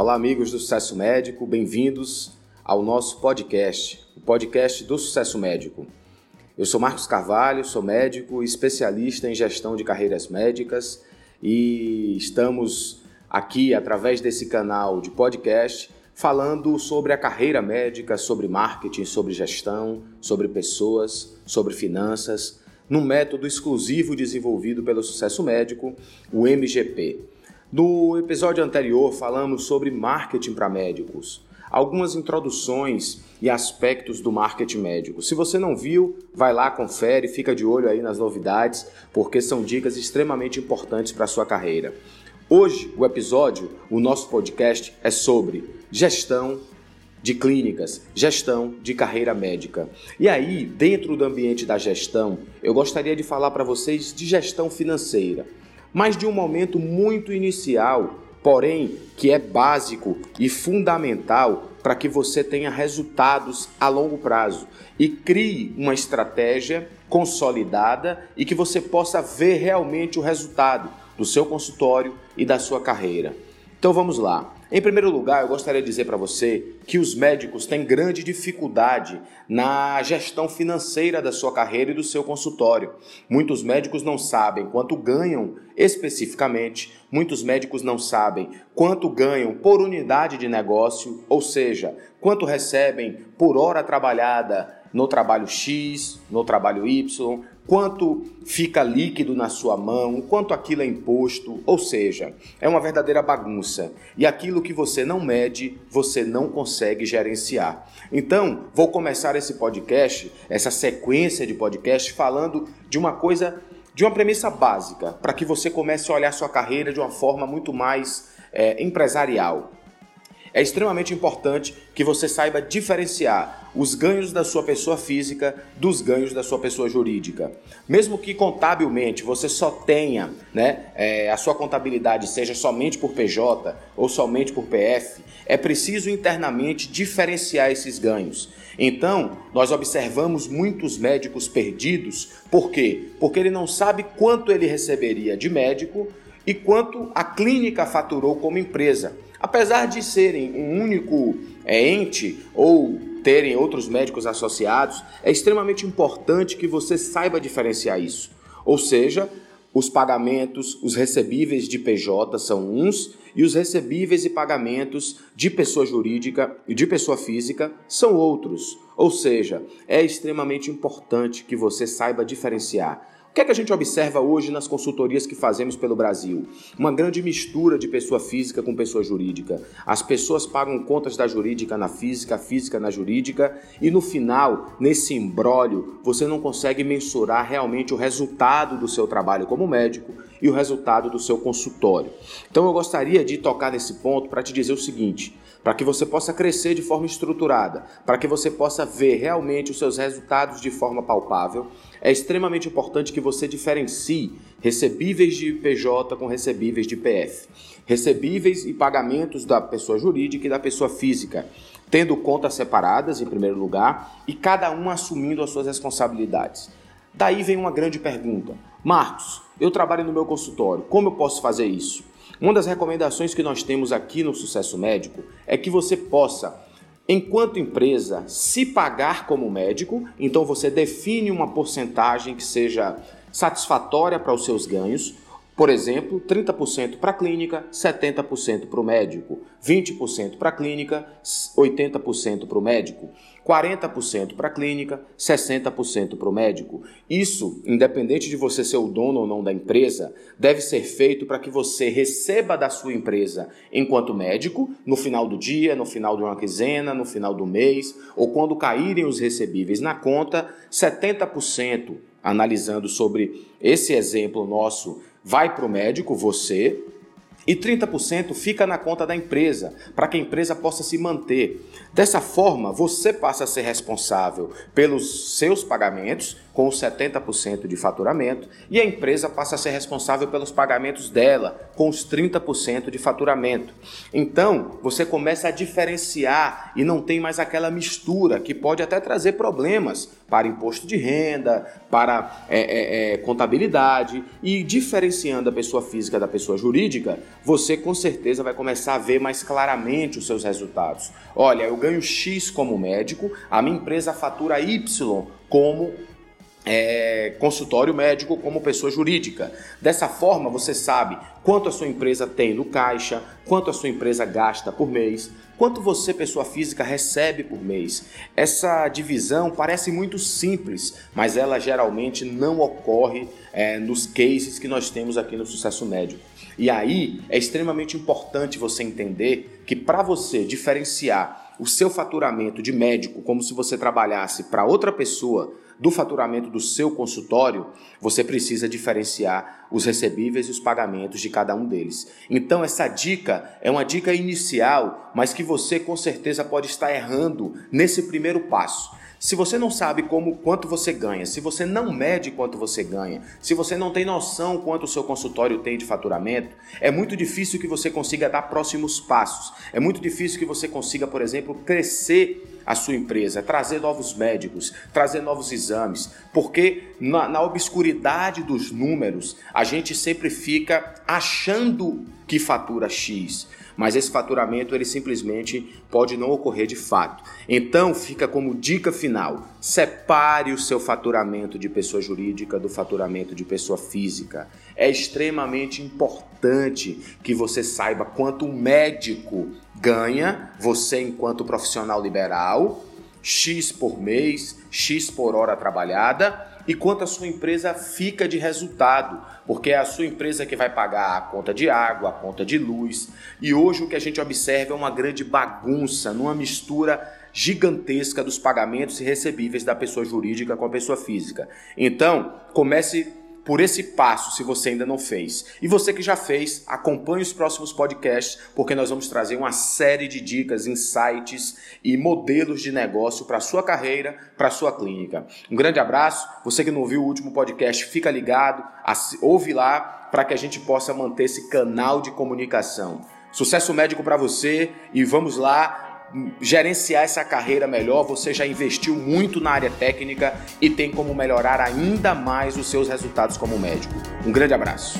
Olá, amigos do Sucesso Médico, bem-vindos ao nosso podcast, o podcast do Sucesso Médico. Eu sou Marcos Carvalho, sou médico especialista em gestão de carreiras médicas e estamos aqui através desse canal de podcast falando sobre a carreira médica, sobre marketing, sobre gestão, sobre pessoas, sobre finanças, num método exclusivo desenvolvido pelo Sucesso Médico, o MGP. No episódio anterior, falamos sobre marketing para médicos, algumas introduções e aspectos do marketing médico. Se você não viu, vai lá, confere, fica de olho aí nas novidades, porque são dicas extremamente importantes para a sua carreira. Hoje, o episódio, o nosso podcast é sobre gestão de clínicas, gestão de carreira médica. E aí, dentro do ambiente da gestão, eu gostaria de falar para vocês de gestão financeira mas de um momento muito inicial, porém que é básico e fundamental para que você tenha resultados a longo prazo e crie uma estratégia consolidada e que você possa ver realmente o resultado do seu consultório e da sua carreira. Então vamos lá. Em primeiro lugar, eu gostaria de dizer para você que os médicos têm grande dificuldade na gestão financeira da sua carreira e do seu consultório. Muitos médicos não sabem quanto ganham especificamente, muitos médicos não sabem quanto ganham por unidade de negócio, ou seja, quanto recebem por hora trabalhada no trabalho X, no trabalho Y, quanto fica líquido na sua mão, quanto aquilo é imposto, ou seja, é uma verdadeira bagunça. E aquilo que você não mede, você não consegue gerenciar. Então, vou começar esse podcast, essa sequência de podcast, falando de uma coisa, de uma premissa básica, para que você comece a olhar sua carreira de uma forma muito mais é, empresarial. É extremamente importante que você saiba diferenciar os ganhos da sua pessoa física dos ganhos da sua pessoa jurídica. Mesmo que contabilmente você só tenha, né, é, a sua contabilidade seja somente por PJ ou somente por PF, é preciso internamente diferenciar esses ganhos. Então, nós observamos muitos médicos perdidos, por quê? Porque ele não sabe quanto ele receberia de médico e quanto a clínica faturou como empresa. Apesar de serem um único é, ente ou terem outros médicos associados, é extremamente importante que você saiba diferenciar isso. Ou seja, os pagamentos, os recebíveis de PJ são uns e os recebíveis e pagamentos de pessoa jurídica e de pessoa física são outros. Ou seja, é extremamente importante que você saiba diferenciar. O que é que a gente observa hoje nas consultorias que fazemos pelo Brasil? Uma grande mistura de pessoa física com pessoa jurídica. As pessoas pagam contas da jurídica na física, a física na jurídica, e no final, nesse embrólio, você não consegue mensurar realmente o resultado do seu trabalho como médico e o resultado do seu consultório. Então eu gostaria de tocar nesse ponto para te dizer o seguinte: para que você possa crescer de forma estruturada, para que você possa ver realmente os seus resultados de forma palpável, é extremamente importante que você diferencie recebíveis de PJ com recebíveis de PF. Recebíveis e pagamentos da pessoa jurídica e da pessoa física, tendo contas separadas, em primeiro lugar, e cada um assumindo as suas responsabilidades. Daí vem uma grande pergunta: Marcos, eu trabalho no meu consultório, como eu posso fazer isso? Uma das recomendações que nós temos aqui no Sucesso Médico é que você possa, enquanto empresa, se pagar como médico, então você define uma porcentagem que seja satisfatória para os seus ganhos, por exemplo, 30% para a clínica, 70% para o médico, 20% para a clínica, 80% para o médico, 40% para a clínica, 60% para o médico. Isso, independente de você ser o dono ou não da empresa, deve ser feito para que você receba da sua empresa enquanto médico, no final do dia, no final de uma quinzena, no final do mês, ou quando caírem os recebíveis na conta, 70%, analisando sobre esse exemplo nosso vai para o médico, você, e 30% fica na conta da empresa, para que a empresa possa se manter. Dessa forma, você passa a ser responsável pelos seus pagamentos, com 70% de faturamento, e a empresa passa a ser responsável pelos pagamentos dela, com os 30% de faturamento. Então, você começa a diferenciar e não tem mais aquela mistura que pode até trazer problemas para imposto de renda, para é, é, é, contabilidade, e diferenciando a pessoa física da pessoa jurídica, você com certeza vai começar a ver mais claramente os seus resultados. Olha, eu ganho X como médico, a minha empresa fatura Y como é, consultório médico como pessoa jurídica. Dessa forma, você sabe quanto a sua empresa tem no caixa, quanto a sua empresa gasta por mês, quanto você, pessoa física, recebe por mês. Essa divisão parece muito simples, mas ela geralmente não ocorre é, nos cases que nós temos aqui no Sucesso Médico. E aí é extremamente importante você entender que para você diferenciar o seu faturamento de médico como se você trabalhasse para outra pessoa do faturamento do seu consultório, você precisa diferenciar os recebíveis e os pagamentos de cada um deles. Então, essa dica é uma dica inicial, mas que você com certeza pode estar errando nesse primeiro passo. Se você não sabe como quanto você ganha, se você não mede quanto você ganha, se você não tem noção quanto o seu consultório tem de faturamento, é muito difícil que você consiga dar próximos passos. É muito difícil que você consiga, por exemplo, crescer a sua empresa, trazer novos médicos, trazer novos exames, porque na, na obscuridade dos números a gente sempre fica achando que fatura X mas esse faturamento ele simplesmente pode não ocorrer de fato. Então, fica como dica final: separe o seu faturamento de pessoa jurídica do faturamento de pessoa física. É extremamente importante que você saiba quanto o médico ganha, você enquanto profissional liberal, X por mês, X por hora trabalhada e quanto a sua empresa fica de resultado, porque é a sua empresa que vai pagar a conta de água, a conta de luz. E hoje o que a gente observa é uma grande bagunça, numa mistura gigantesca dos pagamentos e recebíveis da pessoa jurídica com a pessoa física. Então, comece por esse passo se você ainda não fez. E você que já fez, acompanhe os próximos podcasts, porque nós vamos trazer uma série de dicas, insights e modelos de negócio para a sua carreira, para a sua clínica. Um grande abraço. Você que não viu o último podcast, fica ligado, ouve lá para que a gente possa manter esse canal de comunicação. Sucesso médico para você e vamos lá gerenciar essa carreira melhor, você já investiu muito na área técnica e tem como melhorar ainda mais os seus resultados como médico. Um grande abraço.